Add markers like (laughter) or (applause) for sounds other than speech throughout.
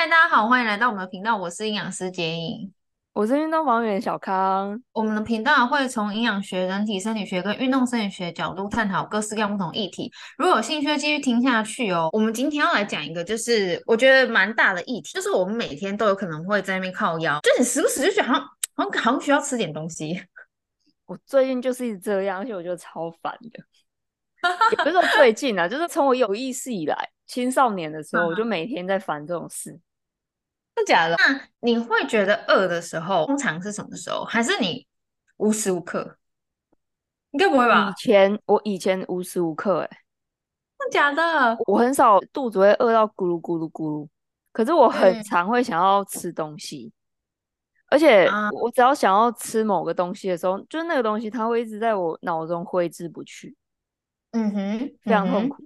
嗨，大家好，欢迎来到我们的频道，我是营养师杰颖，我是运动防护员小康。我们的频道会从营养学、人体生理学跟运动生理学角度探讨各式各样不同议题。如果有兴趣，就继续听下去哦。我们今天要来讲一个，就是我觉得蛮大的议题，就是我们每天都有可能会在那边靠腰，就你时不时就觉得好像好像好像需要吃点东西。(laughs) 我最近就是一直这样，而且我觉得超烦的。也不是说最近啊，就是从我有意识以来，青少年的时候，我就每天在烦这种事。真的假的？那你会觉得饿的时候，通常是什么时候？还是你无时无刻？应该不会吧？以前我以前无时无刻、欸，哎，真的假的？我很少肚子会饿到咕噜咕噜咕噜，可是我很常会想要吃东西，嗯、而且我只要想要吃某个东西的时候，就是那个东西它会一直在我脑中挥之不去。嗯哼，非常痛苦。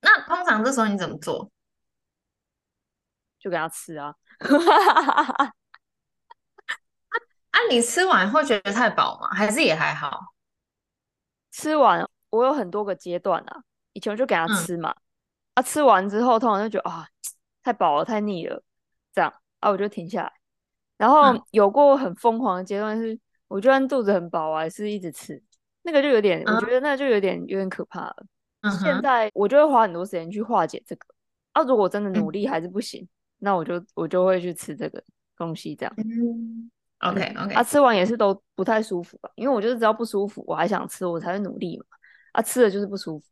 那通常这时候你怎么做？就给他吃啊！(laughs) 啊，你吃完会觉得太饱吗？还是也还好？吃完我有很多个阶段啊。以前我就给他吃嘛，嗯、啊，吃完之后通常就觉得啊，太饱了，太腻了，这样啊，我就停下来。然后有过很疯狂的阶段是，我就算肚子很饱，我还是一直吃。那个就有点，嗯、我觉得那就有点有点可怕了。嗯、现在我就会花很多时间去化解这个。啊，如果真的努力还是不行。嗯那我就我就会去吃这个东西，这样。嗯，OK OK。啊，吃完也是都不太舒服吧？因为我就是只要不舒服，我还想吃，我才会努力嘛。啊，吃了就是不舒服。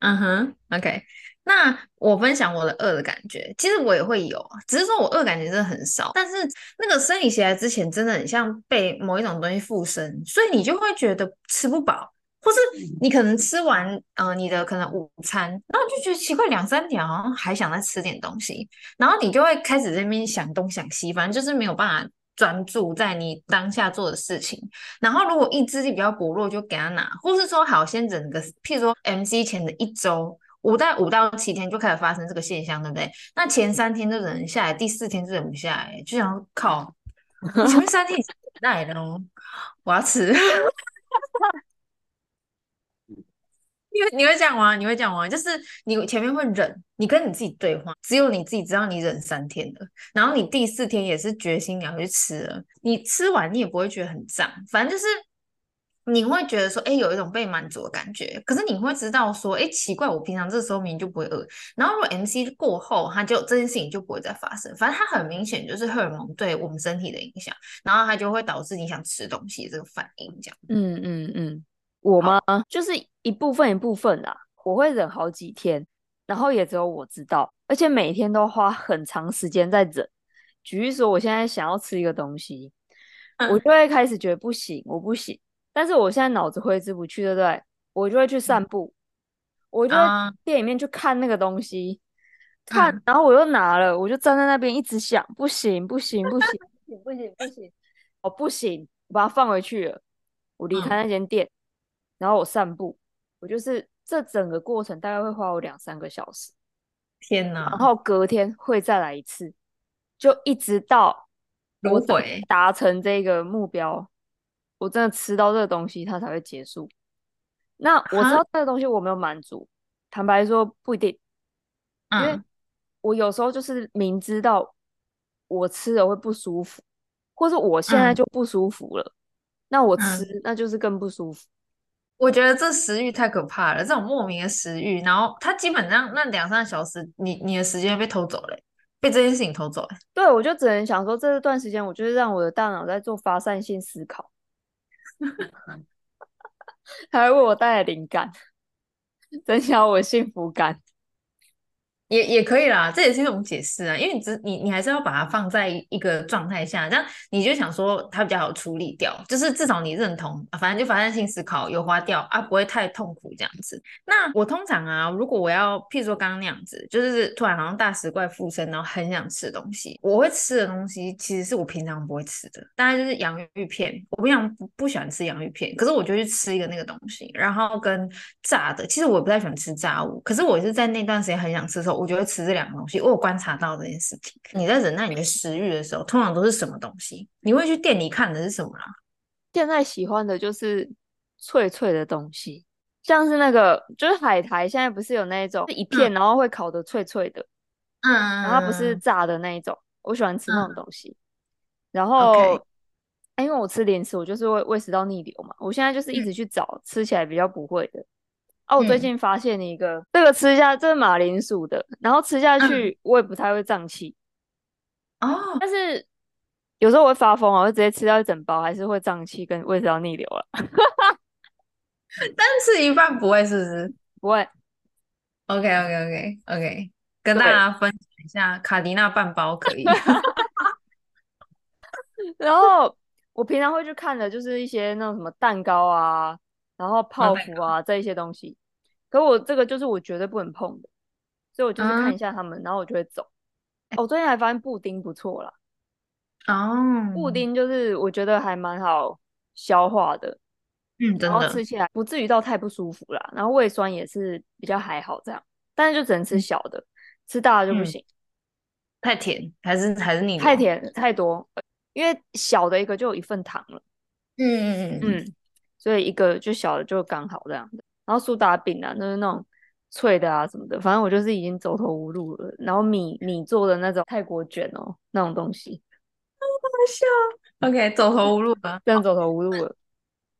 嗯哼，OK。那我分享我的饿的感觉，其实我也会有，只是说我饿感觉真的很少。但是那个生理期来之前，真的很像被某一种东西附身，所以你就会觉得吃不饱。或是你可能吃完，呃，你的可能午餐，然后就觉得奇怪，两三点好像还想再吃点东西，然后你就会开始在那边想东想西，反正就是没有办法专注在你当下做的事情。然后如果意志力比较薄弱，就给他拿，或是说好先整个，譬如说 MC 前的一周，五到五到七天就开始发生这个现象，对不对？那前三天就忍下来，第四天就忍不下来，就想靠，(laughs) 前面三天已经忍耐了哦，我要吃。(laughs) 你会这样吗？你会这样吗？就是你前面会忍，你跟你自己对话，只有你自己知道你忍三天了，然后你第四天也是决心你要去吃了。你吃完你也不会觉得很胀，反正就是你会觉得说，哎，有一种被满足的感觉。可是你会知道说，哎，奇怪，我平常这时候明明就不会饿。然后如果 MC 过后，它就这件事情就不会再发生。反正它很明显就是荷尔蒙对我们身体的影响，然后它就会导致你想吃东西这个反应，这样。嗯嗯。嗯我吗？就是一部分一部分啦，我会忍好几天，然后也只有我知道，而且每天都花很长时间在忍。举例说，我现在想要吃一个东西，嗯、我就会开始觉得不行，我不行。但是我现在脑子挥之不去，对不对？我就会去散步，嗯、我就在店里面去看那个东西，嗯、看，然后我又拿了，我就站在那边一直想，不行，不行，不行，不行，不行，不行，哦，不行，我把它放回去了，我离开那间店。嗯然后我散步，我就是这整个过程大概会花我两三个小时。天哪！然后隔天会再来一次，就一直到我达成这个目标，我真的吃到这个东西，它才会结束。那我知道这个东西我没有满足，坦白说不一定，因为我有时候就是明知道我吃了会不舒服，或是我现在就不舒服了，那我吃那就是更不舒服。我觉得这食欲太可怕了，这种莫名的食欲，然后他基本上那两三个小时，你你的时间被偷走了，被这件事情偷走了。对，我就只能想说，这段时间我就是让我的大脑在做发散性思考，(laughs) 还会为我带来灵感，增加我的幸福感。也也可以啦，这也是一种解释啊，因为你只你你还是要把它放在一个状态下，这样你就想说它比较好处理掉，就是至少你认同，啊、反正就发散性思考有花掉啊，不会太痛苦这样子。那我通常啊，如果我要譬如说刚刚那样子，就是突然好像大食怪附身，然后很想吃东西，我会吃的东西其实是我平常不会吃的，大概就是洋芋片。我平常不不喜欢吃洋芋片，可是我就去吃一个那个东西，然后跟炸的，其实我也不太喜欢吃炸物，可是我是在那段时间很想吃的时候。我就会吃这两个东西，我有观察到这件事情。你在忍耐你的食欲的时候，通常都是什么东西？你会去店里看的是什么啦？现在喜欢的就是脆脆的东西，像是那个就是海苔，现在不是有那一种一片，然后会烤的脆脆的，嗯，然后它不是炸的那一种，我喜欢吃那种东西。嗯、然后、Okay. 欸，因为我吃零食，我就是会胃食道逆流嘛。我现在就是一直去找、嗯、吃起来比较不会的。哦、啊，我最近发现一个，嗯、这个吃下这是马铃薯的，然后吃下去、嗯、我也不太会胀气。哦，但是有时候我会发疯啊，我会直接吃掉一整包，还是会胀气跟胃食道逆流了。(laughs) 但吃一半不会，是不是？不会。OK OK OK OK，跟大家分享一下卡迪娜半包可以。(laughs) 然后我平常会去看的就是一些那种什么蛋糕啊，然后泡芙啊这一些东西。可我这个就是我绝对不能碰的，所以我就是看一下他们，嗯、然后我就会走。我、哦、最近还发现布丁不错啦。哦，布丁就是我觉得还蛮好消化的。嗯，真的，然后吃起来不至于到太不舒服啦，然后胃酸也是比较还好这样，但是就只能吃小的，嗯、吃大的就不行，嗯、太甜还是还是你太甜太多，因为小的一个就有一份糖了，嗯嗯嗯嗯，所以一个就小的就刚好这样的，然后苏打饼啊，就是那种脆的啊什么的，反正我就是已经走投无路了，然后米米做的那种泰国卷哦，那种东西，好好笑，OK，走投无路了，真的走投无路了。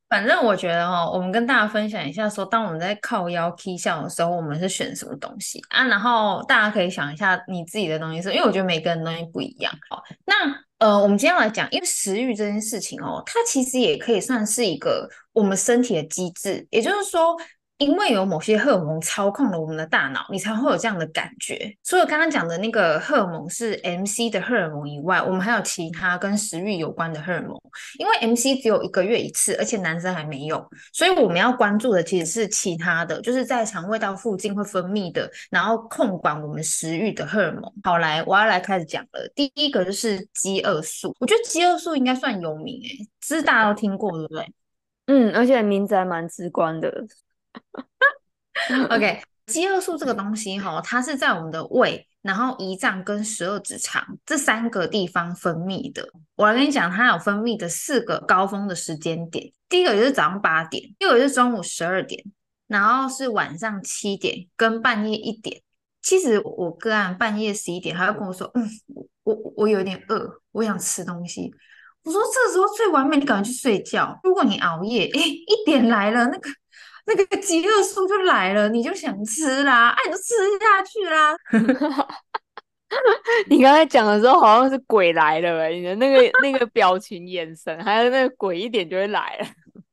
反正我觉得哈，我们跟大家分享一下说，说当我们在靠腰 K 笑的时候，我们是选什么东西啊？然后大家可以想一下你自己的东西是，因为我觉得每个人东西不一样。好，那呃，我们今天来讲，因为食欲这件事情哦，它其实也可以算是一个我们身体的机制，也就是说。因为有某些荷尔蒙操控了我们的大脑，你才会有这样的感觉。除了刚刚讲的那个荷尔蒙是 MC 的荷尔蒙以外，我们还有其他跟食欲有关的荷尔蒙。因为 MC 只有一个月一次，而且男生还没有，所以我们要关注的其实是其他的，就是在肠胃道附近会分泌的，然后控管我们食欲的荷尔蒙。好，来，我要来开始讲了。第一个就是饥饿素，我觉得饥饿素应该算有名诶，这是大家都听过，对不对？嗯，而且名字还蛮直观的。(laughs) OK，(laughs) 饥饿素这个东西哈，它是在我们的胃、然后胰脏跟十二指肠这三个地方分泌的。我来跟你讲，它有分泌的四个高峰的时间点。第一个就是早上八点，第二个就是中午十二点，然后是晚上七点跟半夜一点。其实我个案半夜十一点，他会跟我说：“嗯，我我有点饿，我想吃东西。”我说：“这个时候最完美，你赶快去睡觉。如果你熬夜，哎，一点来了，那个。”那个 (laughs) 饥饿素就来了，你就想吃啦，哎、啊，你就吃下去啦。(laughs) 你刚才讲的时候好像是鬼来了，欸，你的那个那个表情、眼神，还有那个鬼一点就会来了。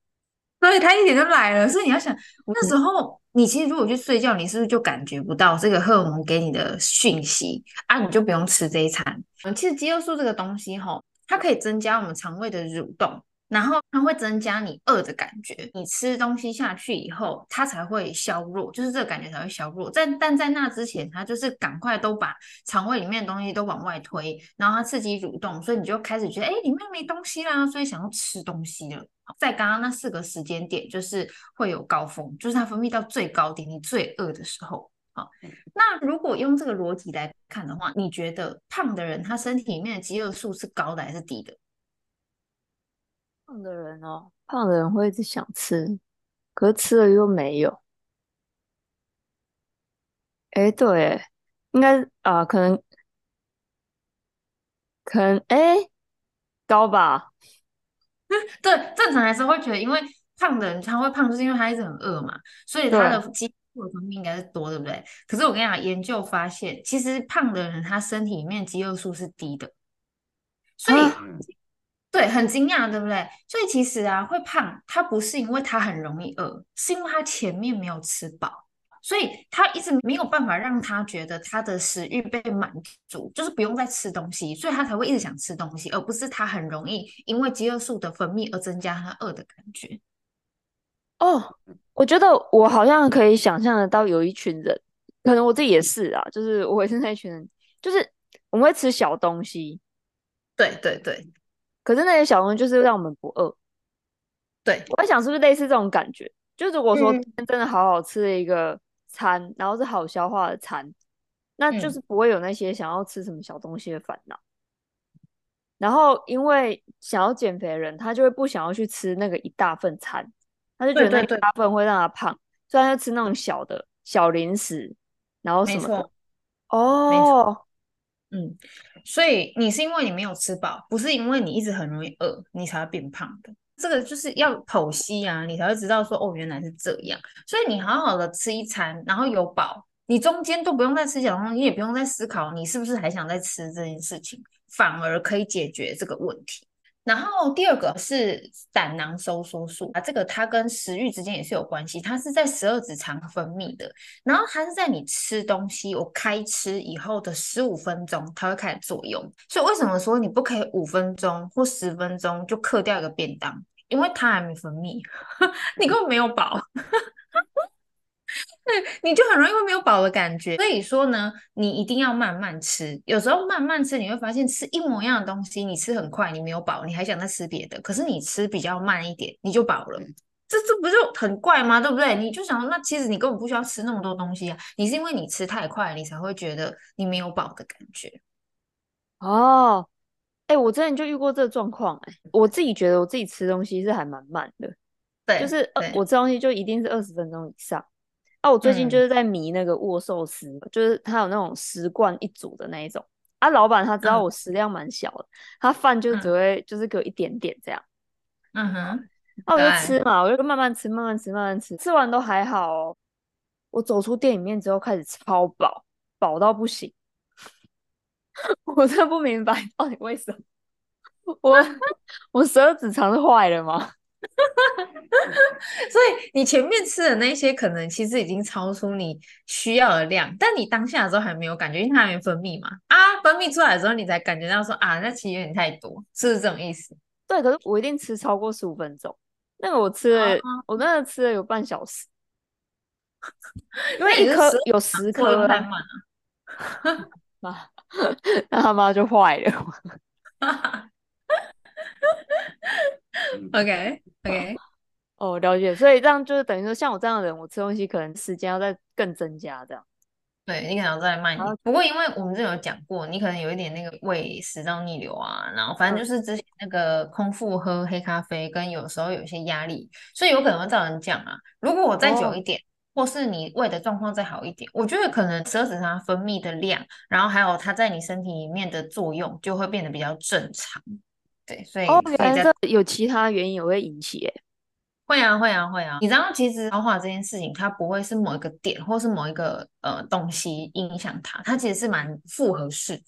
(laughs) 所以他一点就来了，所以你要想，那时候你其实如果去睡觉，你是不是就感觉不到这个荷尔蒙给你的讯息啊？你就不用吃这一餐。嗯，其实饥饿素这个东西哈，它可以增加我们肠胃的蠕动。然后它会增加你饿的感觉，你吃东西下去以后，它才会消弱，就是这个感觉才会消弱。在但在那之前，它就是赶快都把肠胃里面的东西都往外推，然后它刺激蠕动，所以你就开始觉得，哎，里面没东西啦，所以想要吃东西了。在刚刚那四个时间点，就是会有高峰，就是它分泌到最高点，你最饿的时候。好，那如果用这个逻辑来看的话，你觉得胖的人他身体里面的饥饿素是高的还是低的？胖的人哦，胖的人会一直想吃，可是吃了又没有。哎，对，应该啊、呃，可能，可能，哎，高吧？(laughs) 对，正常来说会觉得，因为胖的人他会胖，就是因为他一直很饿嘛，所以他的饥饿素的分泌应该是多，对不对？可是我跟你讲，研究发现，其实胖的人他身体里面饥饿素是低的，所以。啊对，很惊讶，对不对？所以其实啊，会胖，他不是因为他很容易饿，是因为他前面没有吃饱，所以他一直没有办法让他觉得他的食欲被满足，就是不用再吃东西，所以他才会一直想吃东西，而不是他很容易因为饥饿素的分泌而增加他饿的感觉。哦，我觉得我好像可以想象得到，有一群人，可能我自己也是啊，就是我也是那一群人，就是我们会吃小东西，对对对。可是那些小东西就是让我们不饿，对，我在想是不是类似这种感觉？就如果说真的好好吃的一个餐，嗯、然后是好消化的餐，那就是不会有那些想要吃什么小东西的烦恼。嗯、然后因为想要减肥的人，他就会不想要去吃那个一大份餐，他就觉得那一大份会让他胖，所以他就吃那种小的小零食，然后什么的。哦，嗯，所以你是因为你没有吃饱，不是因为你一直很容易饿，你才会变胖的。这个就是要剖析啊，你才会知道说，哦，原来是这样。所以你好好的吃一餐，然后有饱，你中间都不用再吃小东西，你也不用再思考你是不是还想再吃这件事情，反而可以解决这个问题。然后第二个是胆囊收缩素啊，这个它跟食欲之间也是有关系，它是在十二指肠分泌的，然后它是在你吃东西我开吃以后的十五分钟，它会开始作用。所以为什么说你不可以五分钟或十分钟就嗑掉一个便当？因为它还没分泌，(laughs) 你根本没有饱。对，你就很容易会没有饱的感觉。所以说呢，你一定要慢慢吃。有时候慢慢吃，你会发现吃一模一样的东西，你吃很快，你没有饱，你还想再吃别的。可是你吃比较慢一点，你就饱了。这这不就很怪吗？对不对？你就想，那其实你根本不需要吃那么多东西啊。你是因为你吃太快，你才会觉得你没有饱的感觉。哦，哎，我之前就遇过这个状况。哎，我自己觉得我自己吃东西是还蛮慢的。对，就是呃，我吃东西就一定是二十分钟以上。啊，我最近就是在迷那个握寿司，嗯，就是它有那种十罐一组的那一种。啊，老板他知道我食量蛮小的，嗯，他饭就只会就是给我一点点这样。嗯哼，啊，我就吃嘛，我就慢慢吃，慢慢吃，慢慢吃，吃完都还好哦。我走出店里面之后开始超饱，饱到不行。(laughs) 我真的不明白到底为什么，(laughs) 我 (laughs) 我十二指肠是坏了吗？(laughs) 所以你前面吃的那些可能其实已经超出你需要的量，但你当下的时候还没有感觉，因为它还没分泌嘛。啊，分泌出来的时候你才感觉到说啊，那其实有点太多，是不是这种意思？对，可是我一定吃超过十五分钟。那个我吃了，啊、我那个吃了有半小时，(laughs) 因为一颗有十颗了，妈，那他妈就坏了。(laughs) OK OK，(laughs) 哦，了解，所以这样就是等于说，像我这样的人，我吃东西可能时间要再更增加，这样。对，你可能要再慢一点。不过因为我们这有讲过，你可能有一点那个胃食道逆流啊，然后反正就是之前那个空腹喝黑咖啡，跟有时候有一些压力，所以有可能会造成这样啊。如果我再久一点，哦、或是你胃的状况再好一点，我觉得可能十二指肠分泌的量，然后还有它在你身体里面的作用，就会变得比较正常。对，所以哦，原来这有其他原因也会引起诶，会啊，会啊，会啊。你知道，其实消化这件事情，它不会是某一个点，或是某一个呃东西影响它，它其实是蛮复合式的，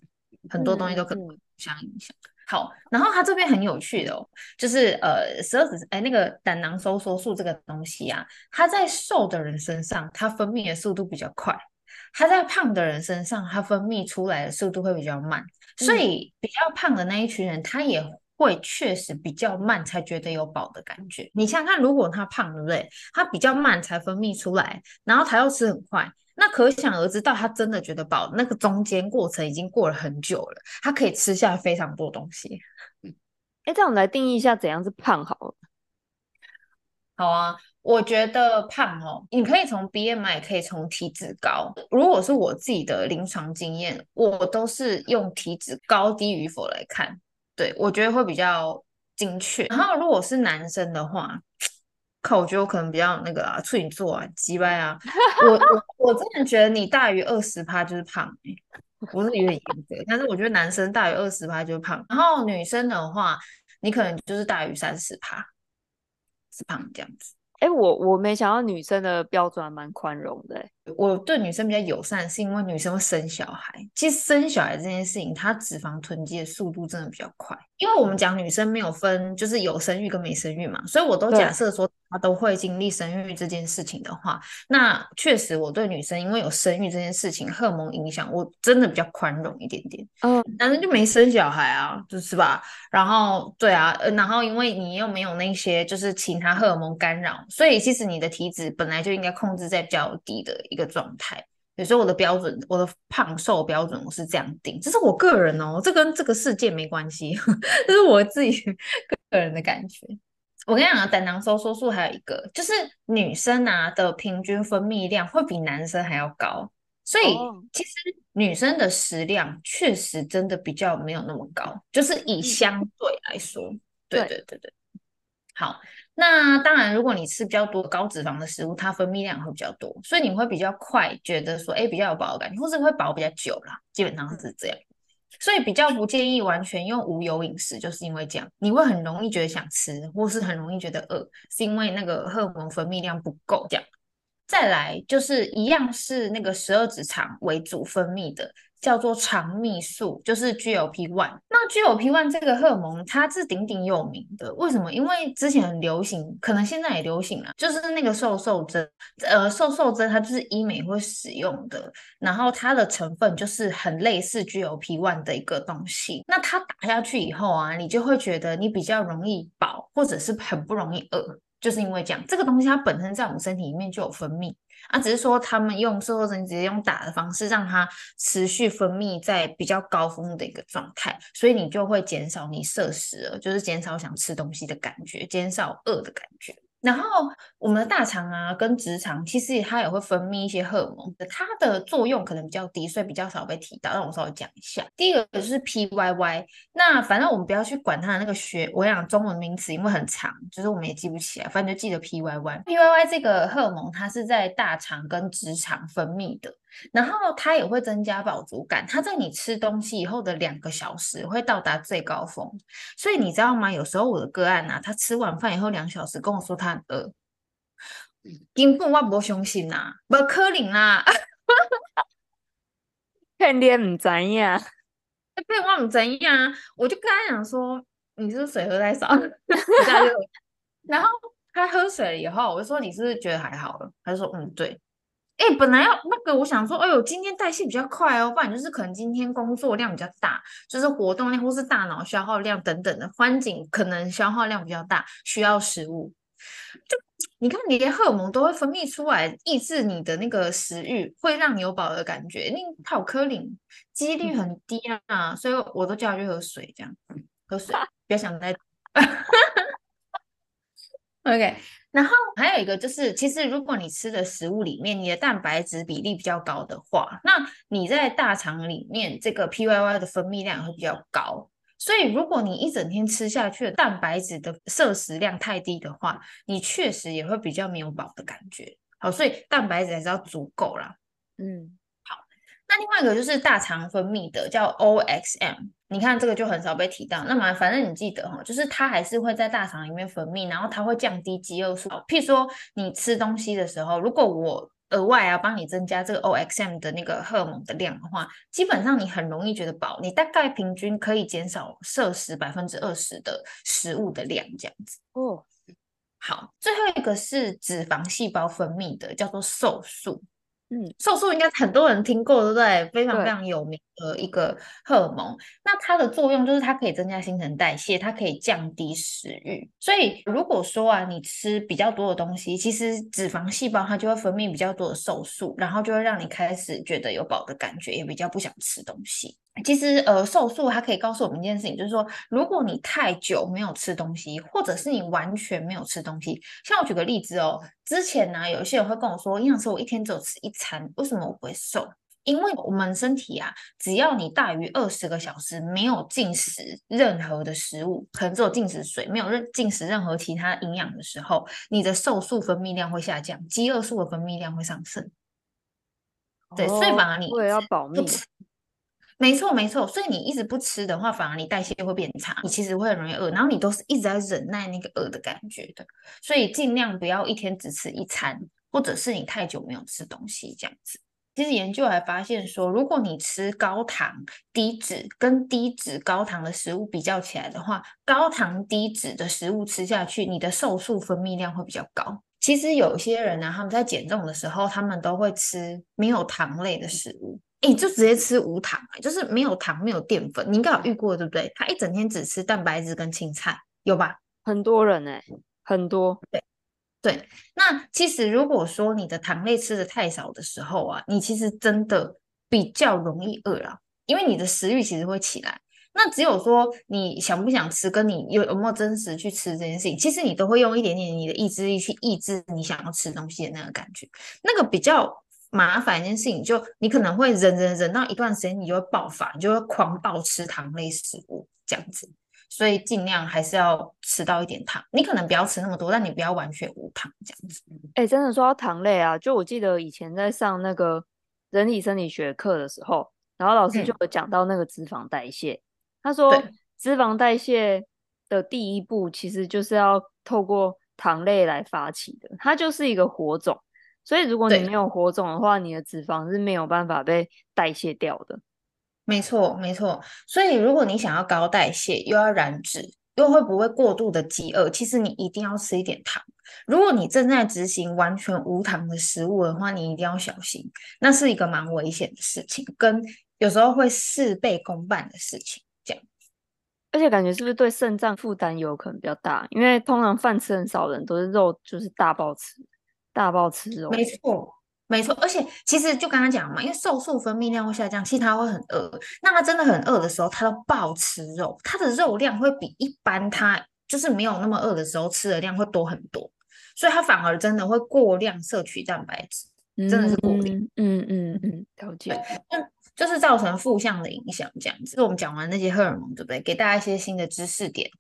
很多东西都可能互相影响。嗯、好，然后它这边很有趣的哦，就是呃十二指哎那个胆囊收缩素这个东西啊，它在瘦的人身上，它分泌的速度比较快。它在胖的人身上，它分泌出来的速度会比较慢，所以比较胖的那一群人，他也会确实比较慢才觉得有饱的感觉。你想想看，如果他胖，对不对？他比较慢才分泌出来，然后他又吃很快，那可想而知，到他真的觉得饱，那个中间过程已经过了很久了，他可以吃下非常多东西。哎，这样我们来定义一下怎样是胖好了。好啊。我觉得胖哦，你可以从 BMI，也可以从体脂高。如果是我自己的临床经验，我都是用体脂高低与否来看，对，我觉得会比较精确。然后如果是男生的话，靠，我觉得我可能比较那个啊，处女座啊，鸡掰啊。我我我真的觉得你大于二十趴就是胖，欸，不是有点严格，但是我觉得男生大于二十趴就是胖。然后女生的话，你可能就是大于三十趴是胖这样子。哎，我我没想到女生的标准还蛮宽容的。我对女生比较友善，是因为女生会生小孩。其实生小孩这件事情，它脂肪囤积的速度真的比较快。因为我们讲女生没有分，就是有生育跟没生育嘛，所以我都假设说她都会经历生育这件事情的话，那确实我对女生因为有生育这件事情，荷尔蒙影响，我真的比较宽容一点点。嗯，男生就没生小孩啊，就是吧？然后对啊，呃，然后因为你又没有那些就是其他荷尔蒙干扰，所以其实你的体脂本来就应该控制在比较低的一个状态。有时候我的标准，我的胖瘦标准我是这样定，这是我个人哦，这跟这个世界没关系，(laughs) 这是我自己 (laughs) 个人的感觉。我跟你讲啊，胆囊收缩素还有一个，就是女生啊的平均分泌量会比男生还要高，所以其实女生的食量确实真的比较没有那么高，就是以相对来说，对对对对。好，那当然，如果你吃比较多高脂肪的食物，它分泌量会比较多，所以你会比较快觉得说，哎，比较有饱感，或是会饱比较久啦，基本上是这样。所以比较不建议完全用无油饮食，就是因为这样，你会很容易觉得想吃，或是很容易觉得饿，是因为那个荷尔蒙分泌量不够这样。再来就是一样是那个十二指肠为主分泌的。叫做肠泌素，就是 GLP-1。那 GLP-1 这个荷尔蒙，它是鼎鼎有名的。为什么？因为之前很流行，可能现在也流行了，就是那个瘦瘦针。呃，瘦瘦针它就是医美会使用的，然后它的成分就是很类似 GLP-1 的一个东西。那它打下去以后啊，你就会觉得你比较容易饱，或者是很不容易饿，就是因为这样。这个东西它本身在我们身体里面就有分泌。啊，只是说他们用瘦肉针直接用打的方式，让它持续分泌在比较高峰的一个状态，所以你就会减少你摄食了，就是减少想吃东西的感觉，减少饿的感觉。然后我们的大肠啊跟直肠，其实它也会分泌一些荷尔蒙，它的作用可能比较低，所以比较少被提到。让我稍微讲一下，第一个就是 PYY，那反正我们不要去管它的那个学，我讲中文名词因为很长，就是我们也记不起来，反正就记得 PYY。PYY 这个荷尔蒙它是在大肠跟直肠分泌的。然后它也会增加饱足感，它在你吃东西以后的两个小时会到达最高峰，所以你知道吗？有时候我的个案啊，他吃完饭以后两小时跟我说他很饿，根本我不相信呐，不可能啦，(laughs) 骗你唔知呀，(laughs) 骗我唔知呀，我就跟他讲说，你是不是水喝太少？(laughs) 然后他喝水了以后，我就说你是不是觉得还好了？他就说嗯，对。哎、欸，本来要那个，我想说，哎呦，今天代谢比较快哦，不然就是可能今天工作量比较大，就是活动量或是大脑消耗量等等的，环境可能消耗量比较大，需要食物。就你看，你连荷尔蒙都会分泌出来，抑制你的那个食欲，会让你有饱的感觉。你跑科林几率很低啊，所以我都叫他去喝水，这样喝水，(laughs) 不要想再。OK。然后还有一个就是，其实如果你吃的食物里面你的蛋白质比例比较高的话，那你在大肠里面这个 PYY 的分泌量会比较高。所以如果你一整天吃下去的蛋白质的摄食量太低的话，你确实也会比较没有饱的感觉。好，所以蛋白质还是要足够啦。嗯，好。那另外一个就是大肠分泌的叫 OXM。你看这个就很少被提到，那么反正你记得哈，就是它还是会在大肠里面分泌，然后它会降低饥饿素。譬如说你吃东西的时候，如果我额外啊帮你增加这个 OXM 的那个荷尔蒙的量的话，基本上你很容易觉得饱，你大概平均可以减少摄食百分之二十的食物的量这样子。哦，好，最后一个是脂肪细胞分泌的，叫做瘦素。嗯，瘦素应该很多人听过，对不对？非常非常有名的一个荷尔蒙。那它的作用就是它可以增加新陈代谢，它可以降低食欲。所以如果说啊，你吃比较多的东西，其实脂肪细胞它就会分泌比较多的瘦素，然后就会让你开始觉得有饱的感觉，也比较不想吃东西。其实，呃，瘦素它可以告诉我们一件事情，就是说，如果你太久没有吃东西，或者是你完全没有吃东西，像我举个例子哦，之前呢，有一些人会跟我说，营养师，我一天只有吃一餐，为什么我不会瘦？因为我们身体啊，只要你大于二十个小时没有进食任何的食物，可能只有进食水，没有任进食任何其他营养的时候，你的瘦素分泌量会下降，饥饿素的分泌量会上升。对，哦、所以反而你为了要保密。没错，没错，所以你一直不吃的话，反而你代谢会变差，你其实会很容易饿，然后你都是一直在忍耐那个饿的感觉的，所以尽量不要一天只吃一餐，或者是你太久没有吃东西这样子。其实研究还发现说，如果你吃高糖低脂跟低脂高糖的食物比较起来的话，高糖低脂的食物吃下去，你的瘦素分泌量会比较高。其实有些人呢，他们在减重的时候，他们都会吃没有糖类的食物。你就直接吃无糖，就是没有糖、没有淀粉。你应该有遇过，对不对？他一整天只吃蛋白质跟青菜，有吧？很多人哎、欸，很多。对对。那其实如果说你的糖类吃的太少的时候啊，你其实真的比较容易饿了，因为你的食欲其实会起来。那只有说你想不想吃，跟你有有没有真实去吃这件事情，其实你都会用一点点你的意志力去抑制你想要吃东西的那个感觉，那个比较。麻烦一件事情，就你可能会忍忍忍到一段时间，你就会爆发，你就会狂暴吃糖类食物这样子。所以尽量还是要吃到一点糖，你可能不要吃那么多，但你不要完全无糖这样子。哎、欸，真的说到糖类啊，就我记得以前在上那个人体生理学课的时候，然后老师就有讲到那个脂肪代谢，嗯、他说脂肪代谢的第一步其实就是要透过糖类来发起的，它就是一个火种，所以如果你没有火种的话，你的脂肪是没有办法被代谢掉的。没错，没错。所以如果你想要高代谢，又要燃脂，又会不会过度的饥饿？其实你一定要吃一点糖。如果你正在执行完全无糖的食物的话，你一定要小心，那是一个蛮危险的事情，跟有时候会事倍功半的事情。这样，而且感觉是不是对肾脏负担有可能比较大？因为通常饭吃很少的人都是肉，就是大爆吃，大爆吃肉。没错。没错，而且其实就刚刚讲嘛，因为瘦素分泌量会下降，其实他会很饿。那他真的很饿的时候，他都暴吃肉，他的肉量会比一般他就是没有那么饿的时候吃的量会多很多，所以他反而真的会过量摄取蛋白质，嗯、真的是过量。嗯嗯嗯，了解。就是造成负向的影响，这样子。就我们讲完那些荷尔蒙，对不对？给大家一些新的知识点。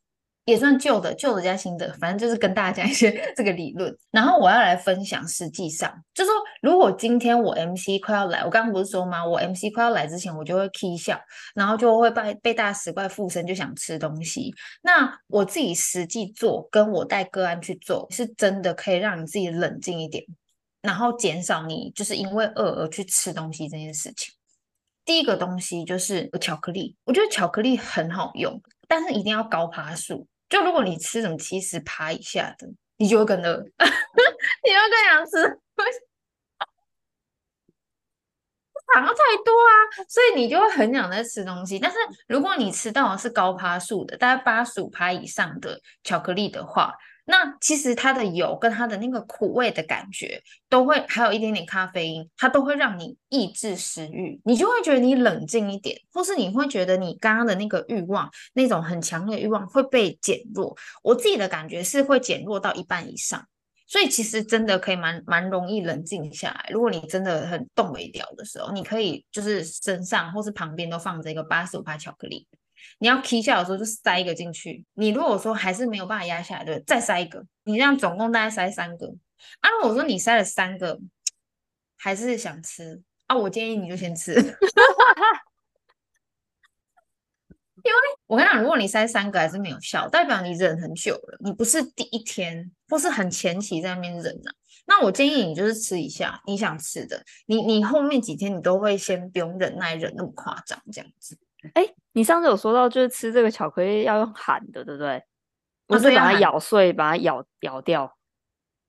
也算旧的，旧的加新的，反正就是跟大家讲一些 (laughs) 这个理论。然后我要来分享，实际上就是说，如果今天我 MC 快要来，我刚刚不是说吗？我 MC 快要来之前，我就会 k 笑，然后就会被被大食怪附身，就想吃东西。那我自己实际做，跟我带个案去做，是真的可以让你自己冷静一点，然后减少你就是因为饿而去吃东西这件事情。第一个东西就是巧克力，我觉得巧克力很好用，但是一定要高趴数。就如果你吃什么七十趴以下的，你就会更饿，你就会更想吃，糖太多啊，所以你就会很想在吃东西。但是如果你吃到的是高趴数的，大概八十五趴以上的巧克力的话，那其实它的油跟它的那个苦味的感觉，都会还有一点点咖啡因，它都会让你抑制食欲，你就会觉得你冷静一点，或是你会觉得你刚刚的那个欲望，那种很强烈的欲望会被减弱。我自己的感觉是会减弱到一半以上，所以其实真的可以蛮蛮容易冷静下来。如果你真的很动不了的时候，你可以就是身上或是旁边都放着一个八十五趴巧克力。你要 k 下的时候就塞一个进去。你如果说还是没有办法压下来，对，再塞一个。你这样总共大概塞三个。啊，如果说你塞了三个，还是想吃啊，我建议你就先吃。(laughs) 因为我跟你讲，如果你塞三个还是没有效，代表你忍很久了，你不是第一天或是很前期在那边忍啊。那我建议你就是吃一下你想吃的，你你后面几天你都会先不用忍耐忍那么夸张这样子。哎，你上次有说到，就是吃这个巧克力要用含的，对不对？不是把它咬碎，把它咬咬掉，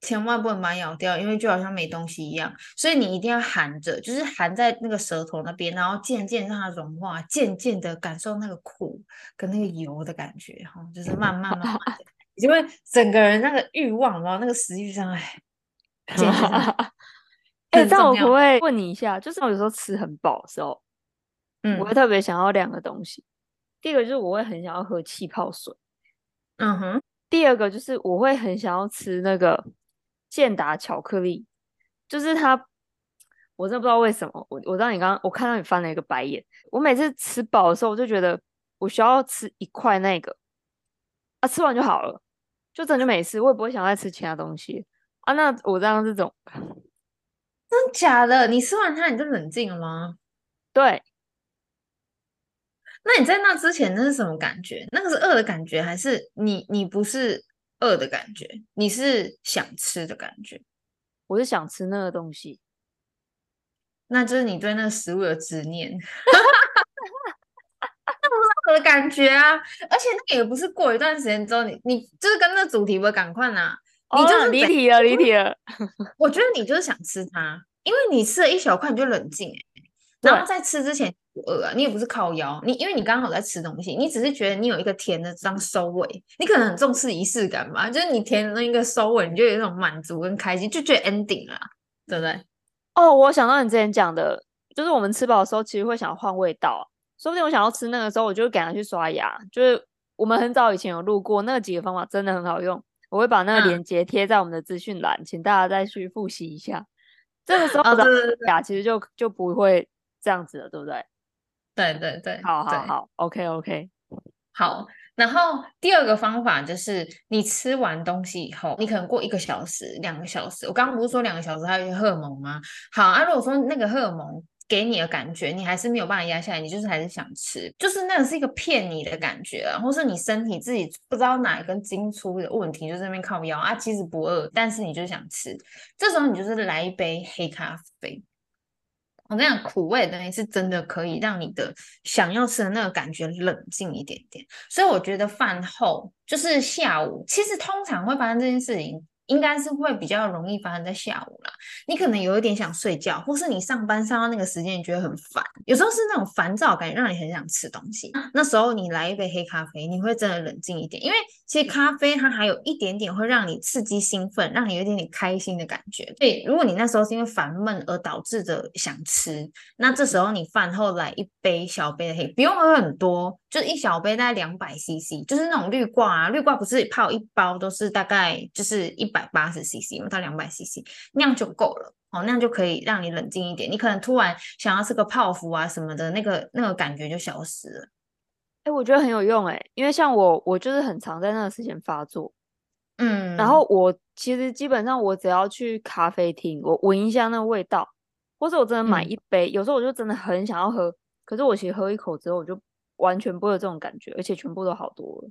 千万不能把它咬掉，因为就好像没东西一样。所以你一定要含着，就是含在那个舌头那边，然后渐渐让它融化，渐渐的感受那个苦跟那个油的感觉，哈，就是慢慢慢慢的，(laughs) 你就会整个人那个欲望，然后那个食欲上来。哎，但 (laughs) 我可不可以问你一下，就是我有时候吃很饱的时候。嗯，我会特别想要两个东西，第一个就是我会很想要喝气泡水，嗯哼，第二个就是我会很想要吃那个健达巧克力，就是它，我真的不知道为什么，我我知道你刚刚我看到你翻了一个白眼，我每次吃饱的时候，我就觉得我需要吃一块那个，啊，吃完就好了，就真的就没事，我也不会想再吃其他东西啊。那我这样这种，真假的？你吃完它你就冷静了吗？对。那你在那之前那是什么感觉？那个是饿的感觉，还是你你不是饿的感觉？你是想吃的感觉？我是想吃那个东西，那就是你对那个食物的执念。(laughs) 那不是饿的感觉啊！而且那个也不是过一段时间之后，你你就是跟那主题不赶快呐，你就是离题了，离题了。我觉得你就是想吃它，因为你吃了一小块你就冷静哎，(laughs) 然后在吃之前。饿啊！你也不是靠腰，你因为你刚好在吃东西，你只是觉得你有一个甜的当收尾，你可能很重视仪式感吧，就是你甜的那一个收尾，你就有一种满足跟开心，就觉得 ending 了，对不对？哦，我想到你之前讲的，就是我们吃饱的时候，其实会想要换味道，说不定我想要吃那个时候，我就会赶快去刷牙。就是我们很早以前有录过那几个方法，真的很好用，我会把那个链接贴在我们的资讯栏，嗯、请大家再去复习一下。这个时候的牙其实就就不会这样子了，对不对？对对对，好好好，OK OK，好。然后第二个方法就是，你吃完东西以后，你可能过一个小时、两个小时。我刚刚不是说两个小时还有荷尔蒙吗？好啊，如果说那个荷尔蒙给你的感觉，你还是没有办法压下来，你就是还是想吃，就是那个是一个骗你的感觉啊，或是你身体自己不知道哪一根筋出的问题，就在那边靠腰啊，其实不饿，但是你就想吃，这时候你就是来一杯黑咖啡。我跟你讲，苦味的东西是真的可以让你的想要吃的那个感觉冷静一点点，所以我觉得饭后就是下午，其实通常会发生这件事情。应该是会比较容易发生在下午啦。你可能有一点想睡觉，或是你上班上到那个时间，你觉得很烦，有时候是那种烦躁感让你很想吃东西。那时候你来一杯黑咖啡，你会真的冷静一点，因为其实咖啡它还有一点点会让你刺激兴奋，让你有一点点开心的感觉。所以如果你那时候是因为烦闷而导致的想吃，那这时候你饭后来一杯小杯的黑，不用喝很多。就是一小杯大概两百 CC，就是那种绿挂啊，绿挂不是泡一包都是大概就是一百八十 CC 嘛，到两百 CC 那样就够了哦，那样就可以让你冷静一点。你可能突然想要吃个泡芙啊什么的，那个那个感觉就消失了。哎、欸，我觉得很有用哎、欸，因为像我，我就是很常在那个时间发作，嗯，然后我其实基本上我只要去咖啡厅，我闻一下那个味道，或者我真的买一杯，嗯、有时候我就真的很想要喝，可是我其实喝一口之后我就。完全不会有这种感觉，而且全部都好多了，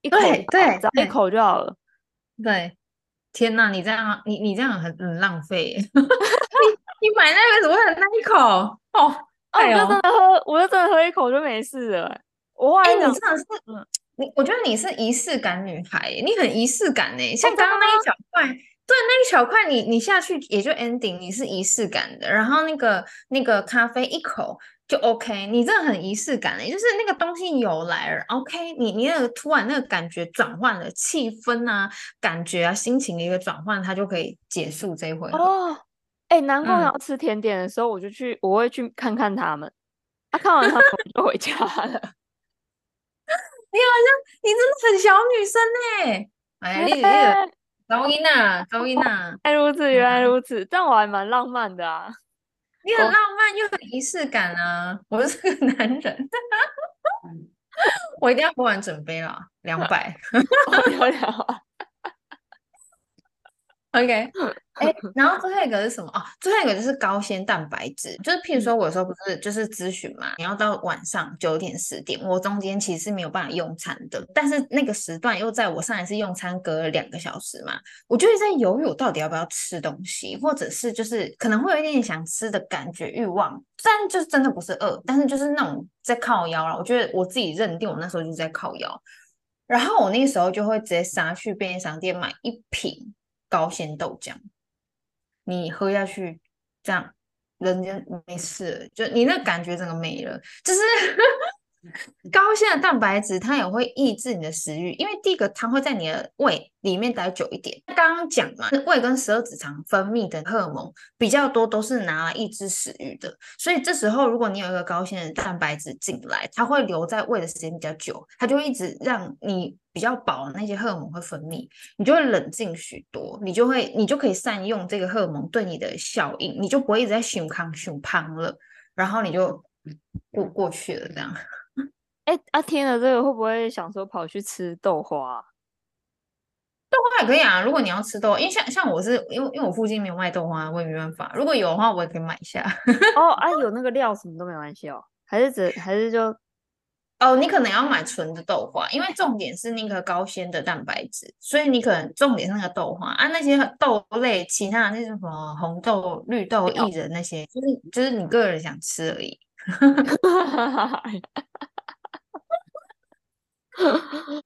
一口对对，只要一口就好了。对，天哪，你这样你你这样很很浪费。(laughs) 你你买那个怎么会那一口？哦，哎、哦，我就真的喝，我就真的喝一口就没事了。我哎，你真的是，嗯，你我觉得你是仪式感女孩，你很仪式感呢。像刚刚那一小块，哦、对，那一小块你你下去也就 ending，你是仪式感的。然后那个那个咖啡一口。就 OK，你这很仪式感的，就是那个东西有来了，OK，你你那个突然那个感觉转换了气氛啊，感觉啊，心情的一个转换，它就可以结束这一回哦。哎、欸，难怪我要吃甜点的时候，我就去，我会去看看他们，啊，看完他们我就回家了。(laughs) 你好像你真的很小女生呢。哎呀，你你高音呐，高音呐，(laughs) 原来如此，原来如此，但我还蛮浪漫的啊。你很浪漫又很仪式感啊！我是个男人，(laughs) 我一定要喝完整杯了，两百。(laughs) OK，(laughs) 哎、欸，然后最后一个是什么？哦，最后一个就是高纤蛋白质，就是譬如说，我有时候不是就是咨询嘛，你要到晚上九点十点，我中间其实是没有办法用餐的，但是那个时段又在我上一次用餐隔了两个小时嘛，我就会在犹豫我到底要不要吃东西，或者是就是可能会有一点点想吃的感觉欲望，虽然就是真的不是饿，但是就是那种在靠腰了。我觉得我自己认定我那时候就是在靠腰，然后我那时候就会直接杀去便利商店买一瓶。高鲜豆浆，你喝下去，这样人家没事，就你那感觉整个没了，就是。高纤的蛋白质，它也会抑制你的食欲，因为第一个它会在你的胃里面待久一点。刚刚讲嘛，胃跟十二指肠分泌的荷尔蒙比较多，都是拿来抑制食欲的。所以这时候，如果你有一个高纤的蛋白质进来，它会留在胃的时间比较久，它就会一直让你比较饱那些荷尔蒙会分泌，你就会冷静许多，你就会你就可以善用这个荷尔蒙对你的效应，你就不会一直在胸康胸胖了，然后你就过过去了这样。哎，啊，听了这个会不会想说跑去吃豆花？豆花也可以啊，如果你要吃豆，因为像像我是因为因为我附近没有卖豆花，我也没办法。如果有的话，我也可以买一下。(laughs) 哦，啊，有那个料什么都没关系哦，还是只还是就哦，你可能要买纯的豆花，因为重点是那个高纤的蛋白质，所以你可能重点是那个豆花啊，那些豆类，其他的那什么红豆、绿豆、薏仁那些，就是就是你个人想吃而已。(laughs) (laughs) (laughs)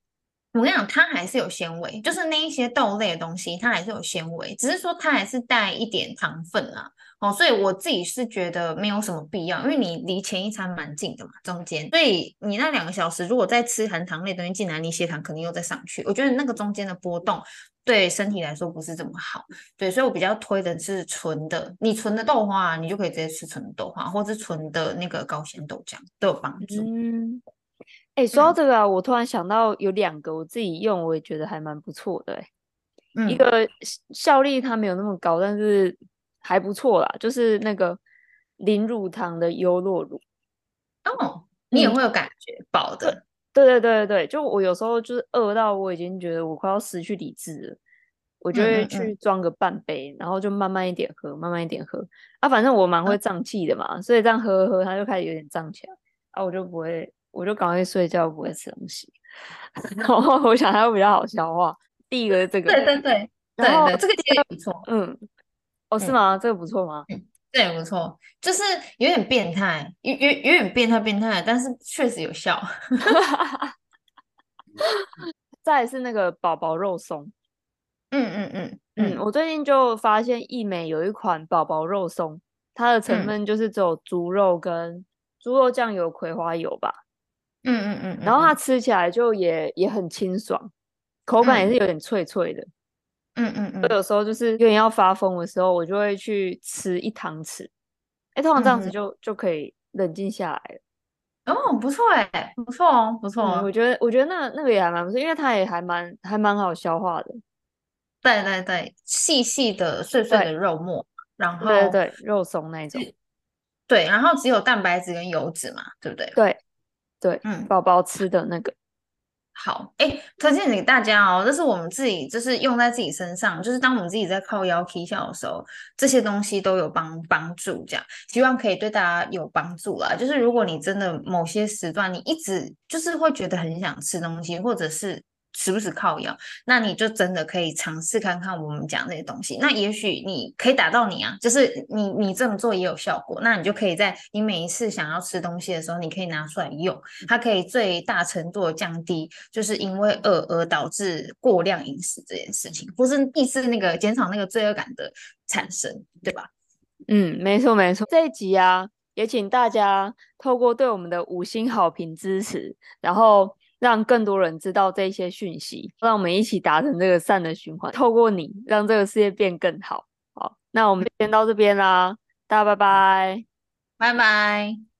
我跟你讲，它还是有纤维，就是那一些豆类的东西，它还是有纤维，只是说它还是带一点糖分啊。哦，所以我自己是觉得没有什么必要，因为你离前一餐蛮近的嘛，中间，所以你那两个小时如果再吃含糖类东西进来，你血糖肯定又再上去。我觉得那个中间的波动对身体来说不是这么好。对，所以我比较推的是纯的，你纯的豆花，你就可以直接吃纯的豆花，或是纯的那个高纤豆浆都有帮助。嗯。哎，说到这个啊，我突然想到有两个我自己用，我也觉得还蛮不错的。嗯，一个效力它没有那么高，但是还不错啦，就是那个零乳糖的优酪乳。哦，你也会有感觉饱的。对对对对对，就我有时候就是饿到我已经觉得我快要失去理智了，我就会去装个半杯，然后就慢慢一点喝，慢慢一点喝。啊，反正我蛮会胀气的嘛，嗯、所以这样喝喝，它就开始有点胀起来。啊，我就不会，我就赶快睡觉，不会吃东西。(laughs) 然后我想它会比较好消化。第一个是这个，对对对，对对，这个其实也不错。嗯，哦，是吗？嗯、这个不错吗？嗯，对，不错，就是有点变态，有有有点变态变态，但是确实有效。(laughs) (laughs) 再来是那个宝宝肉松。嗯嗯嗯嗯，我最近就发现易美有一款宝宝肉松，它的成分就是只有猪肉跟猪肉酱油、葵花油吧。嗯嗯嗯，然后它吃起来就也也很清爽，口感也是有点脆脆的。嗯嗯嗯，有时候就是有点要发疯的时候，我就会去吃一汤匙。哎，通常这样子就就可以冷静下来了。哦，不错哎，不错哦，不错哦。我觉得我觉得那那个也还蛮不错，因为它也还蛮还蛮好消化的。对对对，细细的碎碎的肉末，然后对对肉松那种，对，然后只有蛋白质跟油脂嘛，对不对？对对，嗯，宝宝吃的那个好，哎，推荐给大家哦，这是我们自己就是用在自己身上，就是当我们自己在靠腰起笑的时候，这些东西都有帮帮助，这样希望可以对大家有帮助啦。就是如果你真的某些时段你一直就是会觉得很想吃东西，或者是。时不时靠药，那你就真的可以尝试看看我们讲这些东西。那也许你可以打到你啊，就是你你这么做也有效果。那你就可以在你每一次想要吃东西的时候，你可以拿出来用，它可以最大程度的降低，就是因为饿而导致过量饮食这件事情，或是抑制那个减少那个罪恶感的产生，对吧？嗯，没错没错。这一集啊，也请大家透过对我们的五星好评支持，然后。让更多人知道这些讯息，让我们一起达成这个善的循环。透过你，让这个世界变更好。好，那我们先到这边啦，大家拜拜，拜拜。